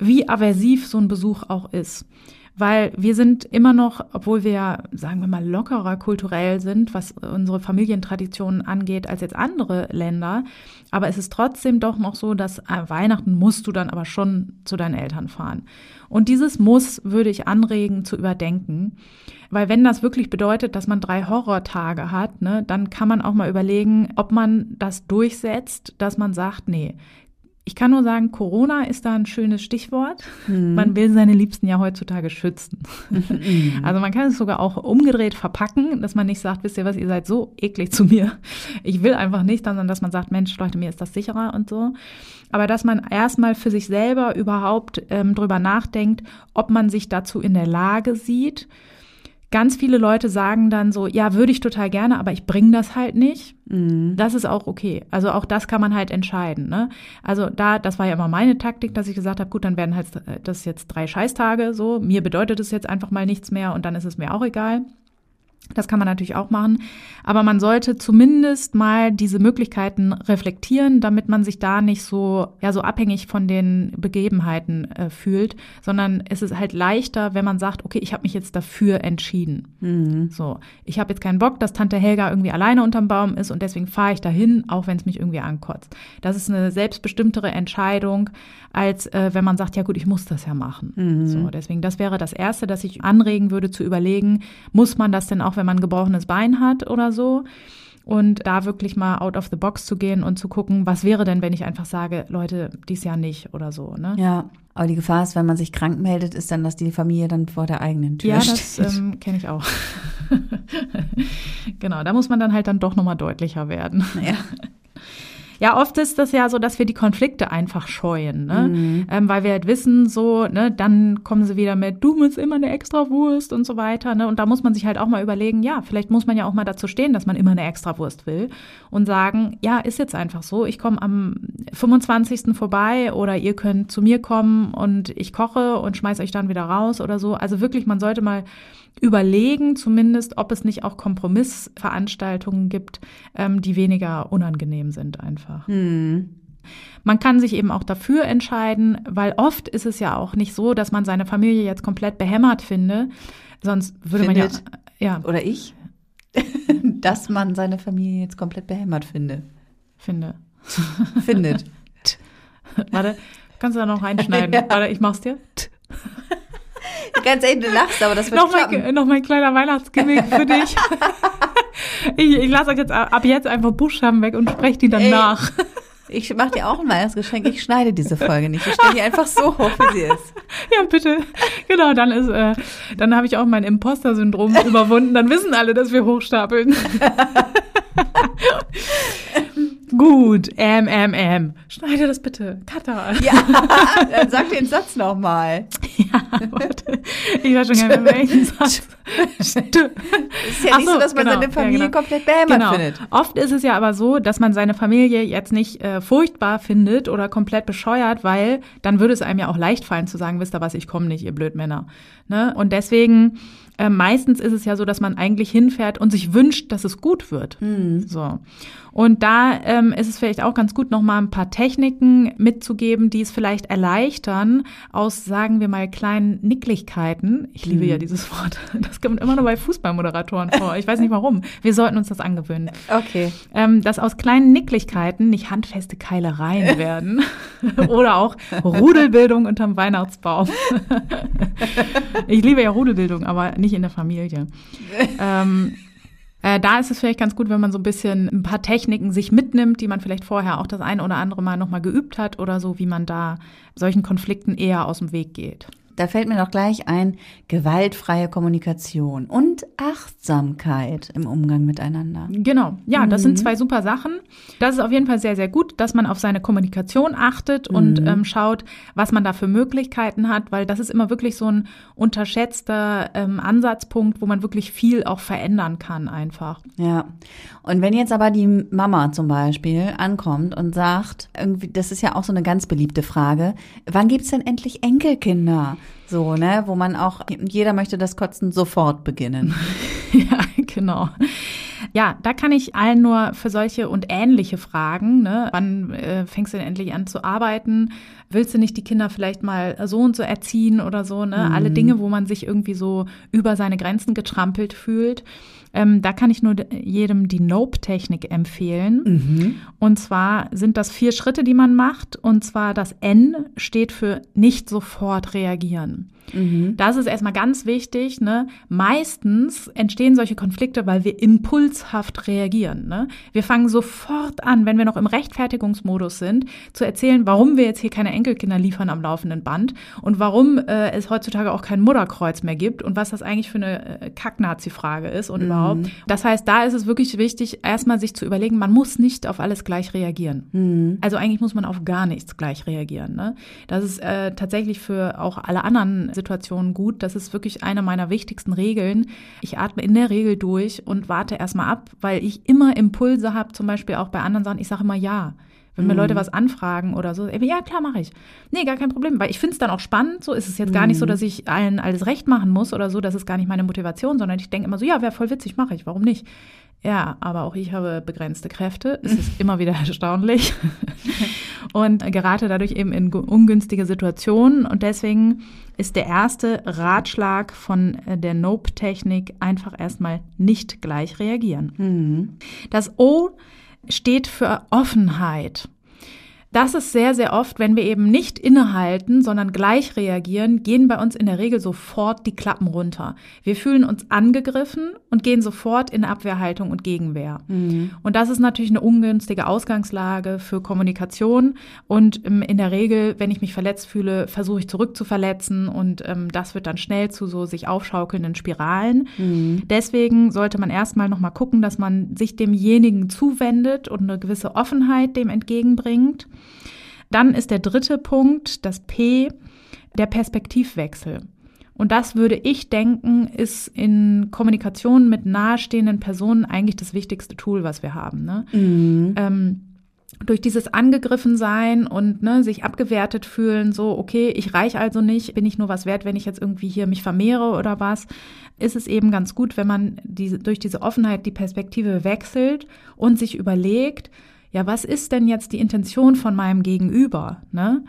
wie aversiv so ein Besuch auch ist. Weil wir sind immer noch, obwohl wir, ja, sagen wir mal, lockerer kulturell sind, was unsere Familientraditionen angeht, als jetzt andere Länder. Aber es ist trotzdem doch noch so, dass an Weihnachten musst du dann aber schon zu deinen Eltern fahren. Und dieses Muss würde ich anregen zu überdenken. Weil wenn das wirklich bedeutet, dass man drei Horrortage hat, ne, dann kann man auch mal überlegen, ob man das durchsetzt, dass man sagt, nee, ich kann nur sagen, Corona ist da ein schönes Stichwort. Man will seine Liebsten ja heutzutage schützen. Also man kann es sogar auch umgedreht verpacken, dass man nicht sagt, wisst ihr was, ihr seid so eklig zu mir. Ich will einfach nicht, sondern dass man sagt, Mensch, Leute, mir ist das sicherer und so. Aber dass man erstmal für sich selber überhaupt ähm, drüber nachdenkt, ob man sich dazu in der Lage sieht. Ganz viele Leute sagen dann so, ja, würde ich total gerne, aber ich bringe das halt nicht. Das ist auch okay. Also auch das kann man halt entscheiden. Ne? Also da, das war ja immer meine Taktik, dass ich gesagt habe, gut, dann werden halt äh, das jetzt drei Scheißtage so. Mir bedeutet es jetzt einfach mal nichts mehr und dann ist es mir auch egal. Das kann man natürlich auch machen. Aber man sollte zumindest mal diese Möglichkeiten reflektieren, damit man sich da nicht so, ja, so abhängig von den Begebenheiten äh, fühlt, sondern es ist halt leichter, wenn man sagt, okay, ich habe mich jetzt dafür entschieden. So, ich habe jetzt keinen Bock, dass Tante Helga irgendwie alleine unterm Baum ist und deswegen fahre ich dahin, auch wenn es mich irgendwie ankotzt. Das ist eine selbstbestimmtere Entscheidung, als äh, wenn man sagt, ja gut, ich muss das ja machen. So, deswegen, das wäre das Erste, dass ich anregen würde zu überlegen, muss man das denn auch, wenn man ein gebrochenes Bein hat oder so? Und da wirklich mal out of the box zu gehen und zu gucken, was wäre denn, wenn ich einfach sage, Leute, dies Jahr nicht oder so, ne? Ja, aber die Gefahr ist, wenn man sich krank meldet, ist dann, dass die Familie dann vor der eigenen Tür Ja, das steht. ähm, kenne ich auch. (laughs) genau, da muss man dann halt dann doch nochmal deutlicher werden. ja. (laughs) Ja, oft ist das ja so, dass wir die Konflikte einfach scheuen, ne? Ähm, weil wir halt wissen, so, ne, dann kommen sie wieder mit, du willst immer eine Extrawurst und so weiter, ne? Und da muss man sich halt auch mal überlegen, ja, vielleicht muss man ja auch mal dazu stehen, dass man immer eine Extrawurst will und sagen, ja, ist jetzt einfach so, ich komme am 25. vorbei oder ihr könnt zu mir kommen und ich koche und schmeiß euch dann wieder raus oder so. Also wirklich, man sollte mal überlegen, zumindest, ob es nicht auch Kompromissveranstaltungen gibt, ähm, die weniger unangenehm sind einfach. Man kann sich eben auch dafür entscheiden, weil oft ist es ja auch nicht so, dass man seine Familie jetzt komplett behämmert finde, sonst würde Findet. man ja, ja, Oder ich? (laughs) dass man seine Familie jetzt komplett behämmert finde. finde. Findet. (laughs) Warte, kannst du da noch reinschneiden? (laughs) Ja. Warte, ich mach's dir. Ganz ehrlich, du lachst, aber das wird Noch klappen. mein, noch mein kleiner Weihnachtsgimmick für dich. (laughs) ich ich lasse euch jetzt ab jetzt einfach Buchstaben weg und spreche die dann Ey. nach. (laughs) Ich mache dir auch ein Weihnachtsgeschenk. Ich schneide diese Folge nicht. Ich stelle die einfach so hoch, wie sie ist. (laughs) Ja, bitte. Genau, dann ist, äh, dann habe ich auch mein Imposter-Syndrom überwunden. Dann wissen alle, dass wir hochstapeln. Gut, ähm, ähm, ähm. Schneide das bitte. Kata. Ja, (laughs) dann sag den Satz nochmal. Ja, warte. Ich war schon gar nicht mehr welchen Satz. Ist ja nicht so, so, dass man genau, seine ja, Familie genau. komplett behämmert Genau. findet. Oft ist es ja aber so, dass man seine Familie jetzt nicht äh, furchtbar findet oder komplett bescheuert, weil dann würde es einem ja auch leicht fallen zu sagen, wisst ihr was, ich komme nicht, ihr Blödmänner. Ne? Und deswegen Äh, meistens ist es ja so, dass man eigentlich hinfährt und sich wünscht, dass es gut wird. Mhm. So. Und da ähm, ist es vielleicht auch ganz gut, nochmal ein paar Techniken mitzugeben, die es vielleicht erleichtern, aus, sagen wir mal, kleinen Nicklichkeiten. Ich liebe Mhm. ja dieses Wort. (laughs) Das kommt immer nur bei Fußballmoderatoren vor. Ich weiß nicht warum. Wir sollten uns das angewöhnen. Okay. Ähm, dass aus kleinen Nicklichkeiten nicht handfeste Keilereien (laughs) werden. (laughs) Oder auch Rudelbildung unterm Weihnachtsbaum. ich liebe ja Rudelbildung, aber nicht in der Familie. Ähm, äh, da ist es vielleicht ganz gut, wenn man so ein bisschen ein paar Techniken sich mitnimmt, die man vielleicht vorher auch das eine oder andere Mal nochmal geübt hat oder so, wie man da solchen Konflikten eher aus dem Weg geht. Da fällt mir doch gleich ein, gewaltfreie Kommunikation und Achtsamkeit im Umgang miteinander. Genau, ja, das sind zwei super Sachen. Das ist auf jeden Fall sehr, sehr gut, dass man auf seine Kommunikation achtet und ähm, schaut, was man da für Möglichkeiten hat, weil das ist immer wirklich so ein unterschätzter ähm, Ansatzpunkt, wo man wirklich viel auch verändern kann einfach. Ja. Und wenn jetzt aber die Mama zum Beispiel ankommt und sagt, irgendwie, das ist ja auch so eine ganz beliebte Frage, wann gibt's denn endlich Enkelkinder? So, ne, wo man auch, jeder möchte das Kotzen sofort beginnen. (laughs) ja, genau. Ja, da kann ich allen nur für solche und ähnliche Fragen, ne, wann äh, fängst du denn endlich an zu arbeiten? Willst du nicht die Kinder vielleicht mal so und so erziehen oder so, ne? Alle Dinge, wo man sich irgendwie so über seine Grenzen getrampelt fühlt. Ähm, da kann ich nur jedem die Nope-Technik empfehlen. Und zwar sind das vier Schritte, die man macht. Und zwar das N steht für nicht sofort reagieren. Das ist erstmal ganz wichtig. Ne? Meistens entstehen solche Konflikte, weil wir impulshaft reagieren. Ne? Wir fangen sofort an, wenn wir noch im Rechtfertigungsmodus sind, zu erzählen, warum wir jetzt hier keine Enkelkinder liefern am laufenden Band und warum äh, es heutzutage auch kein Mutterkreuz mehr gibt und was das eigentlich für eine äh, Kack-Nazi-Frage ist und überhaupt. Das heißt, da ist es wirklich wichtig, erstmal sich zu überlegen, man muss nicht auf alles gleich reagieren. Also eigentlich muss man auf gar nichts gleich reagieren. Ne? Das ist äh, tatsächlich für auch alle anderen Situationen gut. Das ist wirklich eine meiner wichtigsten Regeln. Ich atme in der Regel durch und warte erstmal ab, weil ich immer Impulse habe, zum Beispiel auch bei anderen Sachen. Ich sage immer ja. Wenn mir Leute was anfragen oder so, ey, ja klar, mache ich. Nee, gar kein Problem, weil ich finde es dann auch spannend. So ist es jetzt gar nicht so, dass ich allen alles recht machen muss oder so. Das ist gar nicht meine Motivation, sondern ich denke immer so, ja, wäre voll witzig, mache ich. Warum nicht? Ja, aber auch ich habe begrenzte Kräfte. Es ist (laughs) immer wieder erstaunlich (laughs) und gerate dadurch eben in ungünstige Situationen. Und deswegen ist der erste Ratschlag von der Nope-Technik einfach erstmal nicht gleich reagieren. Das O steht für Offenheit. Das ist sehr, sehr oft, wenn wir eben nicht innehalten, sondern gleich reagieren, gehen bei uns in der Regel sofort die Klappen runter. Wir fühlen uns angegriffen und gehen sofort in Abwehrhaltung und Gegenwehr. Und das ist natürlich eine ungünstige Ausgangslage für Kommunikation. Und ähm, in der Regel, wenn ich mich verletzt fühle, versuche ich zurück zu verletzen und ähm, das wird dann schnell zu so sich aufschaukelnden Spiralen. Deswegen sollte man erstmal nochmal gucken, dass man sich demjenigen zuwendet und eine gewisse Offenheit dem entgegenbringt. Dann ist der dritte Punkt, das P, der Perspektivwechsel. Und das würde ich denken, ist in Kommunikation mit nahestehenden Personen eigentlich das wichtigste Tool, was wir haben. Ne? Ähm, durch dieses angegriffen sein und ne, sich abgewertet fühlen, so, okay, ich reich also nicht, bin ich nur was wert, wenn ich jetzt irgendwie hier mich vermehre oder was, ist es eben ganz gut, wenn man diese, durch diese Offenheit die Perspektive wechselt und sich überlegt, ja, was ist denn jetzt die Intention von meinem Gegenüber? Ne?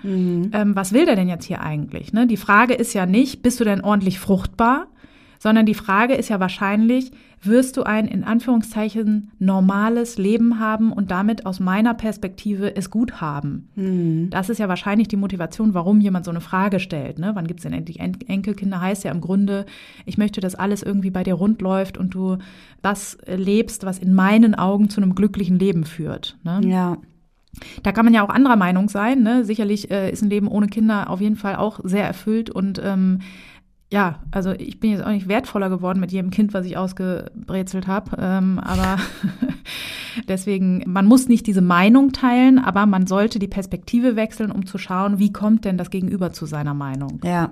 Ähm, was will der denn jetzt hier eigentlich? Ne? Die Frage ist ja nicht, bist du denn ordentlich fruchtbar? Sondern die Frage ist ja wahrscheinlich, wirst du ein in Anführungszeichen normales Leben haben und damit aus meiner Perspektive es gut haben? Das ist ja wahrscheinlich die Motivation, warum jemand so eine Frage stellt. Ne? Wann gibt es denn endlich En Enkelkinder? Heißt ja im Grunde, ich möchte, dass alles irgendwie bei dir rund läuft und du das lebst, was in meinen Augen zu einem glücklichen Leben führt. Ne? Ja. Da kann man ja auch anderer Meinung sein. Ne? Sicherlich äh, ist ein Leben ohne Kinder auf jeden Fall auch sehr erfüllt und ähm, ja, also ich bin jetzt auch nicht wertvoller geworden mit jedem Kind, was ich ausgebrezelt habe. Ähm, aber (laughs) deswegen, man muss nicht diese Meinung teilen, aber man sollte die Perspektive wechseln, um zu schauen, wie kommt denn das Gegenüber zu seiner Meinung. Ja.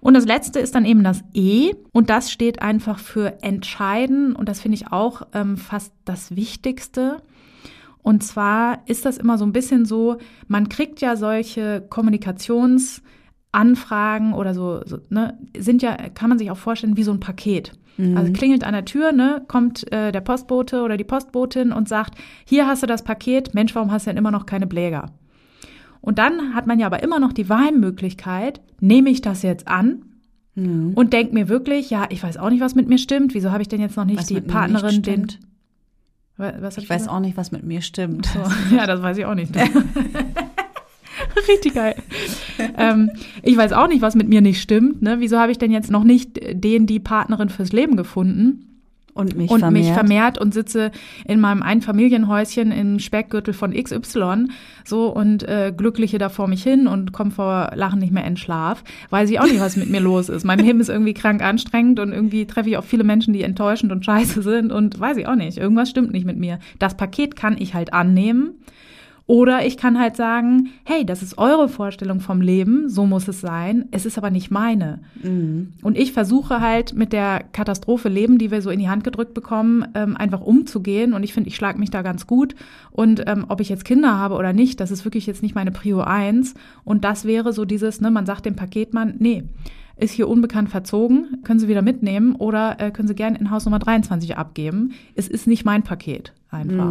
Und das letzte ist dann eben das E und das steht einfach für entscheiden und das finde ich auch ähm, fast das Wichtigste. Und zwar ist das immer so ein bisschen so, man kriegt ja solche Kommunikations- Anfragen oder so, so ne, sind ja, kann man sich auch vorstellen, wie so ein Paket. Also klingelt an der Tür, ne, kommt äh, der Postbote oder die Postbotin und sagt, hier hast du das Paket, Mensch, warum hast du denn immer noch keine Bläger? Und dann hat man ja aber immer noch die Wahlmöglichkeit, nehme ich das jetzt an und denk mir wirklich, ja, ich weiß auch nicht, was mit mir stimmt. Wieso habe ich denn jetzt noch nicht Was die Partnerin, nicht den. Was hab Ich weiß auch nicht, was mit mir stimmt. so. (laughs) Ja, das weiß ich auch nicht. (laughs) (laughs) Richtig geil. ähm, ich weiß auch nicht, was mit mir nicht stimmt. Ne? Wieso habe ich denn jetzt noch nicht den, die Partnerin fürs Leben gefunden? Und mich und vermehrt. mich vermehrt und sitze in meinem Einfamilienhäuschen im Speckgürtel von XY so und äh, glückliche da vor mich hin und komme vor Lachen nicht mehr in Schlaf. Weiß ich auch nicht, was mit mir los ist. Mein Leben ist irgendwie krank anstrengend und irgendwie treffe ich auch viele Menschen, die enttäuschend und scheiße sind und weiß ich auch nicht. Irgendwas stimmt nicht mit mir. Das Paket kann ich halt annehmen. Oder ich kann halt sagen, hey, das ist eure Vorstellung vom Leben, so muss es sein, es ist aber nicht meine. Und ich versuche halt mit der Katastrophe Leben, die wir so in die Hand gedrückt bekommen, ähm, einfach umzugehen. Und ich finde, ich schlage mich da ganz gut. Und ähm, ob ich jetzt Kinder habe oder nicht, das ist wirklich jetzt nicht meine Prio eins. Und das wäre so dieses, ne, man sagt dem Paketmann, nee, ist hier unbekannt verzogen, können Sie wieder mitnehmen oder äh, können Sie gerne in Haus Nummer 23 abgeben. Es ist nicht mein Paket einfach.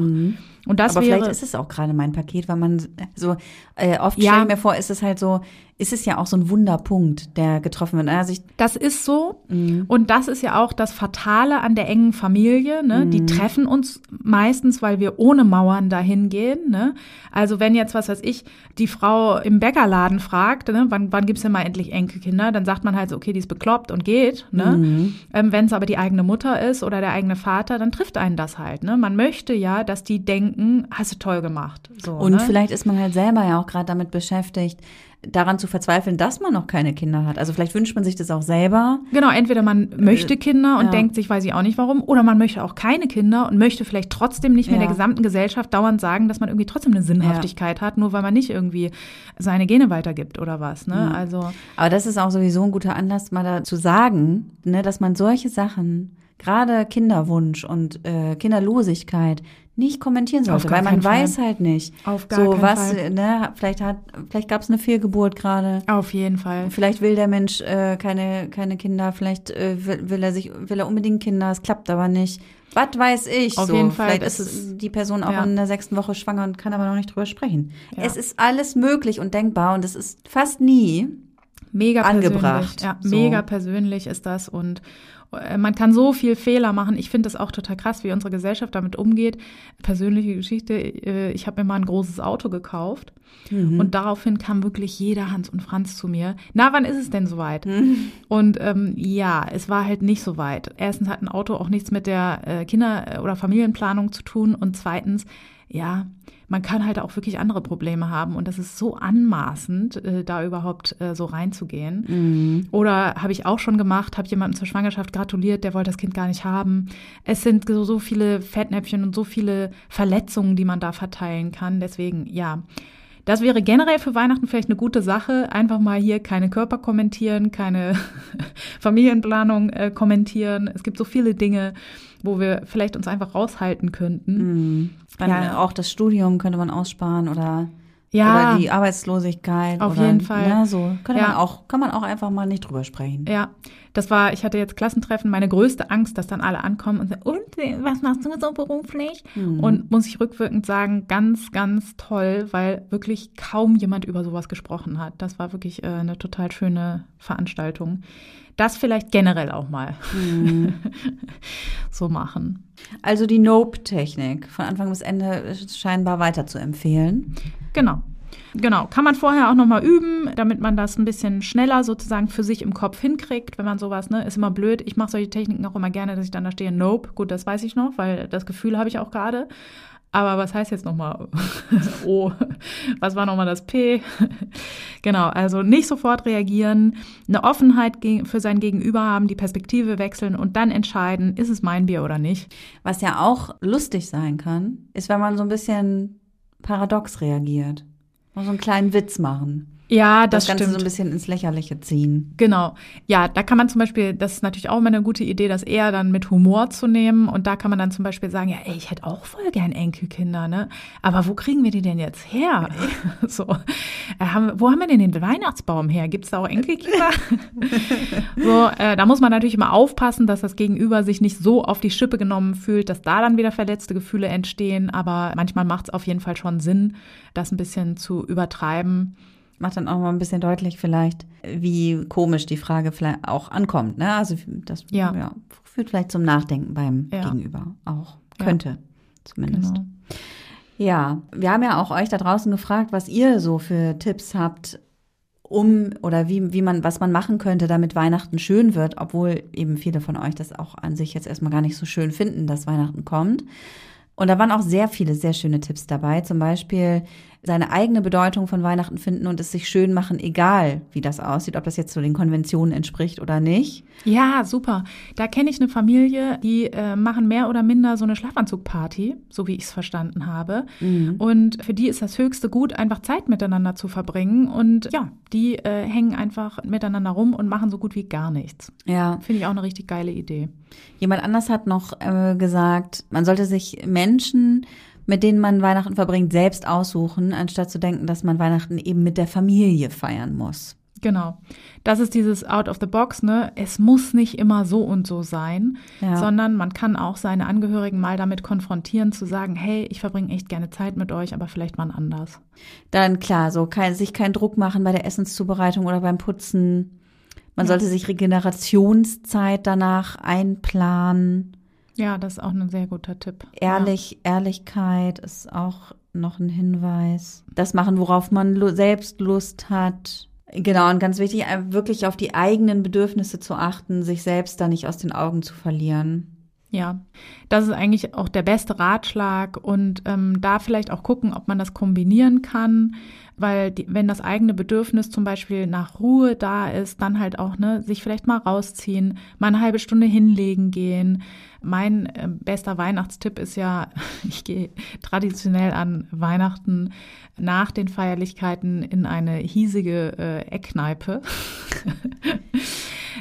Und das Aber wäre vielleicht ist es auch gerade mein Paket, weil man so äh, oft Ja. stelle ich mir vor, ist es halt so, ist es ja auch so ein Wunderpunkt, der getroffen wird. Also ich, Das ist so. Mhm. Und das ist ja auch das Fatale an der engen Familie. Ne? Mhm. Die treffen uns meistens, weil wir ohne Mauern dahin gehen. Ne? Also wenn jetzt, was weiß ich, die Frau im Bäckerladen fragt, ne, wann, wann gibt's denn mal endlich Enkelkinder, dann sagt man halt so, okay, die ist bekloppt und geht. Ne? Mhm. Ähm, wenn es aber die eigene Mutter ist oder der eigene Vater, dann trifft einen das halt. Ne? Man möchte ja, dass die denken, hast du toll gemacht. So, und ne? vielleicht ist man halt selber ja auch gerade damit beschäftigt, daran zu verzweifeln, dass man noch keine Kinder hat. Also vielleicht wünscht man sich das auch selber. Genau, entweder man möchte Kinder und ja. denkt sich, weiß ich auch nicht warum, oder man möchte auch keine Kinder und möchte vielleicht trotzdem nicht mehr Ja. der gesamten Gesellschaft dauernd sagen, dass man irgendwie trotzdem eine Sinnhaftigkeit hat, nur weil man nicht irgendwie seine Gene weitergibt oder was. Ne? Also Aber das ist auch sowieso ein guter Anlass, mal da zu sagen, ne, dass man solche Sachen, gerade Kinderwunsch und äh, Kinderlosigkeit, nicht kommentieren sollte, weil man keinen Fall. weiß halt nicht. Auf gar so was, Fall. ne, vielleicht hat, vielleicht gab es eine Fehlgeburt gerade. auf jeden Fall. Vielleicht will der Mensch äh, keine, keine Kinder, vielleicht äh, will, will er sich, will er unbedingt Kinder, es klappt aber nicht. Was weiß ich? Auf so. jeden Fall, Vielleicht ist ist- die Person auch ja. in der sechsten Woche schwanger und kann aber noch nicht drüber sprechen. Ja. Es ist alles möglich und denkbar und es ist fast nie Mega angebracht. persönlich. Ja, So. mega persönlich ist das und man kann so viel Fehler machen. Ich finde das auch total krass, wie unsere Gesellschaft damit umgeht. Persönliche Geschichte, äh, ich habe mir mal ein großes Auto gekauft Mhm. und daraufhin kam wirklich jeder Hans und Franz zu mir. Na, wann ist es denn soweit? Mhm. Und ähm, ja, es war halt nicht so weit. Erstens hat ein Auto auch nichts mit der äh, Kinder- oder Familienplanung zu tun und zweitens, ja, man kann halt auch wirklich andere Probleme haben und das ist so anmaßend, äh, da überhaupt äh, so reinzugehen. Mhm. Oder habe ich auch schon gemacht, habe jemandem zur Schwangerschaft gratuliert, der wollte das Kind gar nicht haben. Es sind so, so viele Fettnäpfchen und so viele Verletzungen, die man da verteilen kann. Deswegen, ja. Das wäre generell für Weihnachten vielleicht eine gute Sache. Einfach mal hier keine Körper kommentieren, keine (laughs) Familienplanung äh, kommentieren. Es gibt so viele Dinge, wo wir vielleicht uns einfach raushalten könnten. Dann Ja. auch das Studium könnte man aussparen oder, Ja. oder die Arbeitslosigkeit. Auf oder, jeden Fall. Ne, so könnte Ja. man auch, kann man auch einfach mal nicht drüber sprechen. Ja, das war, ich hatte jetzt Klassentreffen, meine größte Angst, dass dann alle ankommen und sagen, und was machst du so beruflich? Und muss ich rückwirkend sagen, ganz, ganz toll, weil wirklich kaum jemand über sowas gesprochen hat. Das war wirklich äh, eine total schöne Veranstaltung. Das vielleicht generell auch mal (laughs) so machen. Also die Nope-Technik von Anfang bis Ende scheinbar weiter zu empfehlen. Genau. Genau, kann man vorher auch nochmal üben, damit man das ein bisschen schneller sozusagen für sich im Kopf hinkriegt, wenn man sowas, ne, ist immer blöd. Ich mache solche Techniken auch immer gerne, dass ich dann da stehe, nope, gut, das weiß ich noch, weil das Gefühl habe ich auch gerade. Aber was heißt jetzt nochmal (laughs) O? Was war nochmal das P? (laughs) genau, also nicht sofort reagieren, eine Offenheit für sein Gegenüber haben, die Perspektive wechseln und dann entscheiden, ist es mein Bier oder nicht. Was ja auch lustig sein kann, ist, wenn man so ein bisschen paradox reagiert. Mal so einen kleinen Witz machen. Ja, das, das Ganze stimmt. so ein bisschen ins Lächerliche ziehen. Genau. Ja, da kann man zum Beispiel, das ist natürlich auch immer eine gute Idee, das eher dann mit Humor zu nehmen. Und da kann man dann zum Beispiel sagen, ja, ey, ich hätte auch voll gern Enkelkinder, ne? Aber wo kriegen wir die denn jetzt her? (laughs) so, äh, haben, wo haben wir denn den Weihnachtsbaum her? Gibt es da auch Enkelkinder? (laughs) so, äh, da muss man natürlich immer aufpassen, dass das Gegenüber sich nicht so auf die Schippe genommen fühlt, dass da dann wieder verletzte Gefühle entstehen. Aber manchmal macht es auf jeden Fall schon Sinn, das ein bisschen zu übertreiben macht dann auch mal ein bisschen deutlich vielleicht, wie komisch die Frage vielleicht auch ankommt. Ne? Also das ja. ja führt vielleicht zum Nachdenken beim ja. Gegenüber auch. Könnte zumindest. Genau. Ja, wir haben ja auch euch da draußen gefragt, was ihr so für Tipps habt, um oder wie, wie man, was man machen könnte, damit Weihnachten schön wird, obwohl eben viele von euch das auch an sich jetzt erstmal gar nicht so schön finden, dass Weihnachten kommt. Und da waren auch sehr viele sehr schöne Tipps dabei. Zum Beispiel seine eigene Bedeutung von Weihnachten finden und es sich schön machen, egal wie das aussieht, ob das jetzt so den Konventionen entspricht oder nicht. Ja, super. Da kenne ich eine Familie, die äh, machen mehr oder minder so eine Schlafanzugparty, so wie ich es verstanden habe. Mhm. Und für die ist das höchste Gut, einfach Zeit miteinander zu verbringen. Und ja, die äh, hängen einfach miteinander rum und machen so gut wie gar nichts. Ja. Finde ich auch eine richtig geile Idee. Jemand anders hat noch äh, gesagt, man sollte sich Menschen mit denen man Weihnachten verbringt, selbst aussuchen, anstatt zu denken, dass man Weihnachten eben mit der Familie feiern muss. Genau. Das ist dieses Out of the Box, ne? Es muss nicht immer so und so sein, ja. sondern man kann auch seine Angehörigen mal damit konfrontieren, zu sagen, hey, ich verbringe echt gerne Zeit mit euch, aber vielleicht mal anders. Dann klar, so kein, sich keinen Druck machen bei der Essenszubereitung oder beim Putzen. Man ja. sollte sich Regenerationszeit danach einplanen. Ja, das ist auch ein sehr guter Tipp. Ehrlich, ja. Ehrlichkeit ist auch noch ein Hinweis. Das machen, worauf man selbst Lust hat. Genau, und ganz wichtig, äh, wirklich auf die eigenen Bedürfnisse zu achten, sich selbst da nicht aus den Augen zu verlieren. Ja, das ist eigentlich auch der beste Ratschlag und ähm, da vielleicht auch gucken, ob man das kombinieren kann, weil die, wenn das eigene Bedürfnis zum Beispiel nach Ruhe da ist, dann halt auch ne, sich vielleicht mal rausziehen, mal eine halbe Stunde hinlegen gehen. Mein äh, bester Weihnachtstipp ist ja, (laughs) ich gehe traditionell an Weihnachten nach den Feierlichkeiten in eine hiesige äh, Eckkneipe. (laughs)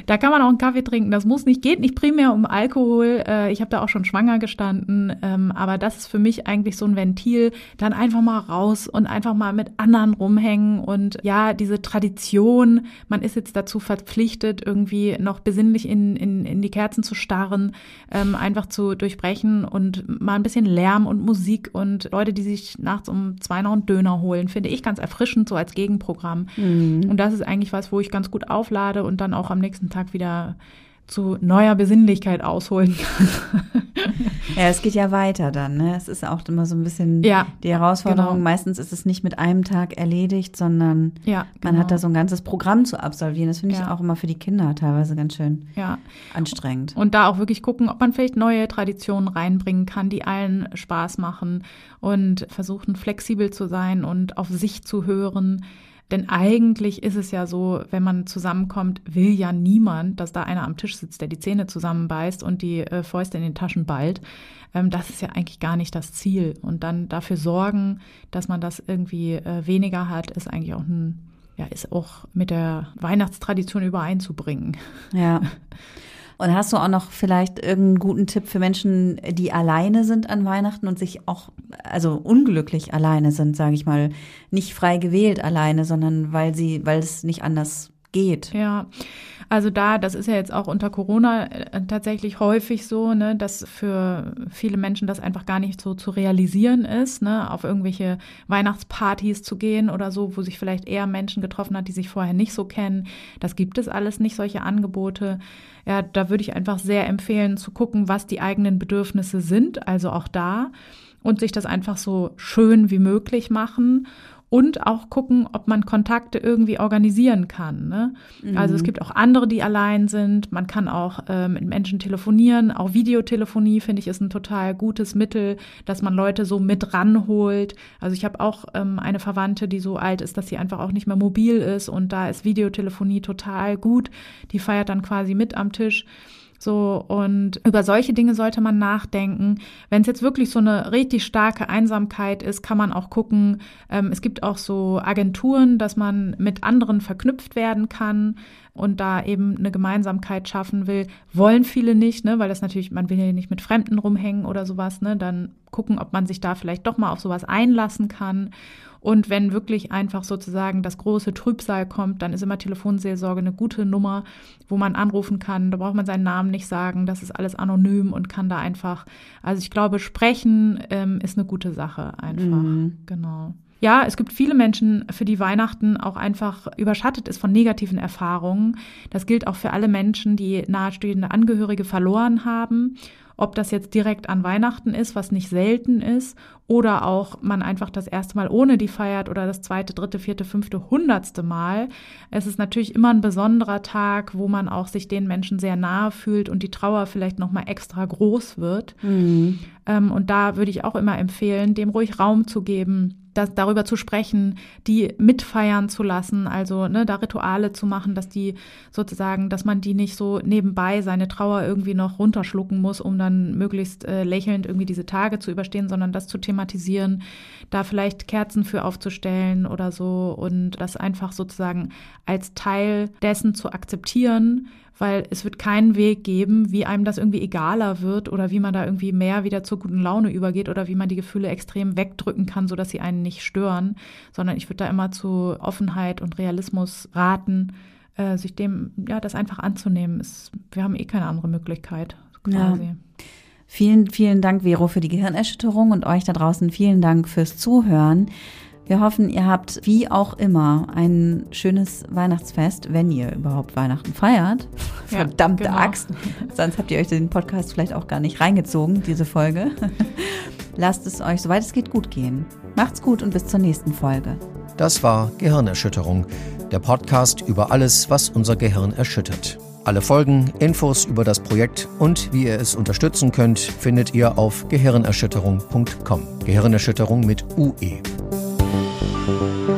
Da kann man auch einen Kaffee trinken. Das muss nicht, geht nicht primär um Alkohol. Äh, ich habe da auch schon schwanger gestanden. Ähm, aber das ist für mich eigentlich so ein Ventil. Dann einfach mal raus und einfach mal mit anderen rumhängen. Und ja, diese Tradition, man ist jetzt dazu verpflichtet, irgendwie noch besinnlich in, in, in die Kerzen zu starren, ähm, einfach zu durchbrechen und mal ein bisschen Lärm und Musik und Leute, die sich nachts um zwei noch einen Döner holen, finde ich ganz erfrischend, so als Gegenprogramm. Mhm. Und das ist eigentlich was, wo ich ganz gut auflade und dann auch am nächsten Tag wieder zu neuer Besinnlichkeit ausholen kann. (laughs) ja, es geht ja weiter dann. Ne? Es ist auch immer so ein bisschen ja, die Herausforderung. Genau. Meistens ist es nicht mit einem Tag erledigt, sondern ja, genau. man hat da so ein ganzes Programm zu absolvieren. Das finde ich ja. auch immer für die Kinder teilweise ganz schön ja. anstrengend. Und da auch wirklich gucken, ob man vielleicht neue Traditionen reinbringen kann, die allen Spaß machen und versuchen flexibel zu sein und auf sich zu hören denn eigentlich ist es ja so, wenn man zusammenkommt, will ja niemand, dass da einer am Tisch sitzt, der die Zähne zusammenbeißt und die äh, Fäuste in den Taschen ballt. Ähm, das ist ja eigentlich gar nicht das Ziel. Und dann dafür sorgen, dass man das irgendwie äh, weniger hat, ist eigentlich auch ein, ja, ist auch mit der Weihnachtstradition übereinzubringen. Ja. (laughs) Und hast du auch noch vielleicht irgendeinen guten Tipp für Menschen, die alleine sind an Weihnachten und sich auch, also unglücklich alleine sind, sage ich mal, nicht frei gewählt alleine, sondern weil sie, weil es nicht anders geht? Ja, also da, das ist ja jetzt auch unter Corona äh, tatsächlich häufig so, ne, dass für viele Menschen das einfach gar nicht so zu realisieren ist, ne, auf irgendwelche Weihnachtspartys zu gehen oder so, wo sich vielleicht eher Menschen getroffen hat, die sich vorher nicht so kennen. Das gibt es alles nicht, solche Angebote. Ja, da würde ich einfach sehr empfehlen zu gucken, was die eigenen Bedürfnisse sind, also auch da und sich das einfach so schön wie möglich machen und auch gucken, ob man Kontakte irgendwie organisieren kann. Ne? Mhm. Also es gibt auch andere, die allein sind. Man kann auch äh, mit Menschen telefonieren. Auch Videotelefonie finde ich ist ein total gutes Mittel, dass man Leute so mit ranholt. Also ich habe auch ähm, eine Verwandte, die so alt ist, dass sie einfach auch nicht mehr mobil ist und da ist Videotelefonie total gut. Die feiert dann quasi mit am Tisch So, und über solche Dinge sollte man nachdenken. Wenn es jetzt wirklich so eine richtig starke Einsamkeit ist, kann man auch gucken. Ähm, es gibt auch so Agenturen, dass man mit anderen verknüpft werden kann und da eben eine Gemeinsamkeit schaffen will. Wollen viele nicht, ne, weil das natürlich, man will ja nicht mit Fremden rumhängen oder sowas, ne, dann gucken, ob man sich da vielleicht doch mal auf sowas einlassen kann. Und wenn wirklich einfach sozusagen das große Trübsal kommt, dann ist immer Telefonseelsorge eine gute Nummer, wo man anrufen kann. Da braucht man seinen Namen nicht sagen. Das ist alles anonym und kann da einfach, also ich glaube, sprechen ähm, ist eine gute Sache einfach. Mhm. Genau. Ja, es gibt viele Menschen, für die Weihnachten auch einfach überschattet ist von negativen Erfahrungen. Das gilt auch für alle Menschen, die nahestehende Angehörige verloren haben ob das jetzt direkt an Weihnachten ist, was nicht selten ist, oder auch man einfach das erste Mal ohne die feiert oder das zweite, dritte, vierte, fünfte, hundertste Mal. Es ist natürlich immer ein besonderer Tag, wo man auch sich den Menschen sehr nahe fühlt und die Trauer vielleicht nochmal extra groß wird. Mhm. Ähm, und da würde ich auch immer empfehlen, dem ruhig Raum zu geben das, darüber zu sprechen, die mitfeiern zu lassen, also ne, da Rituale zu machen, dass die sozusagen, dass man die nicht so nebenbei seine Trauer irgendwie noch runterschlucken muss, um dann möglichst äh, lächelnd irgendwie diese Tage zu überstehen, sondern das zu thematisieren, da vielleicht Kerzen für aufzustellen oder so und das einfach sozusagen als Teil dessen zu akzeptieren, weil es wird keinen Weg geben, wie einem das irgendwie egaler wird oder wie man da irgendwie mehr wieder zur guten Laune übergeht oder wie man die Gefühle extrem wegdrücken kann, sodass sie einen nicht stören, sondern ich würde da immer zu Offenheit und Realismus raten, äh, sich dem, ja, das einfach anzunehmen. Es, wir haben eh keine andere Möglichkeit, quasi. Ja. Vielen, vielen Dank, Vero, für die Gehirnerschütterung und euch da draußen vielen Dank fürs Zuhören. Wir hoffen, ihr habt wie auch immer ein schönes Weihnachtsfest, wenn ihr überhaupt Weihnachten feiert. Ja, Verdammte genau. Axt. Sonst habt ihr euch den Podcast vielleicht auch gar nicht reingezogen, diese Folge. (laughs) Lasst es euch, soweit es geht, gut gehen. Macht's gut und bis zur nächsten Folge. Das war Gehirnerschütterung, der Podcast über alles, was unser Gehirn erschüttert. Alle Folgen, Infos über das Projekt und wie ihr es unterstützen könnt, findet ihr auf gehirnerschütterung.com. Gehirnerschütterung mit UE. Thank you.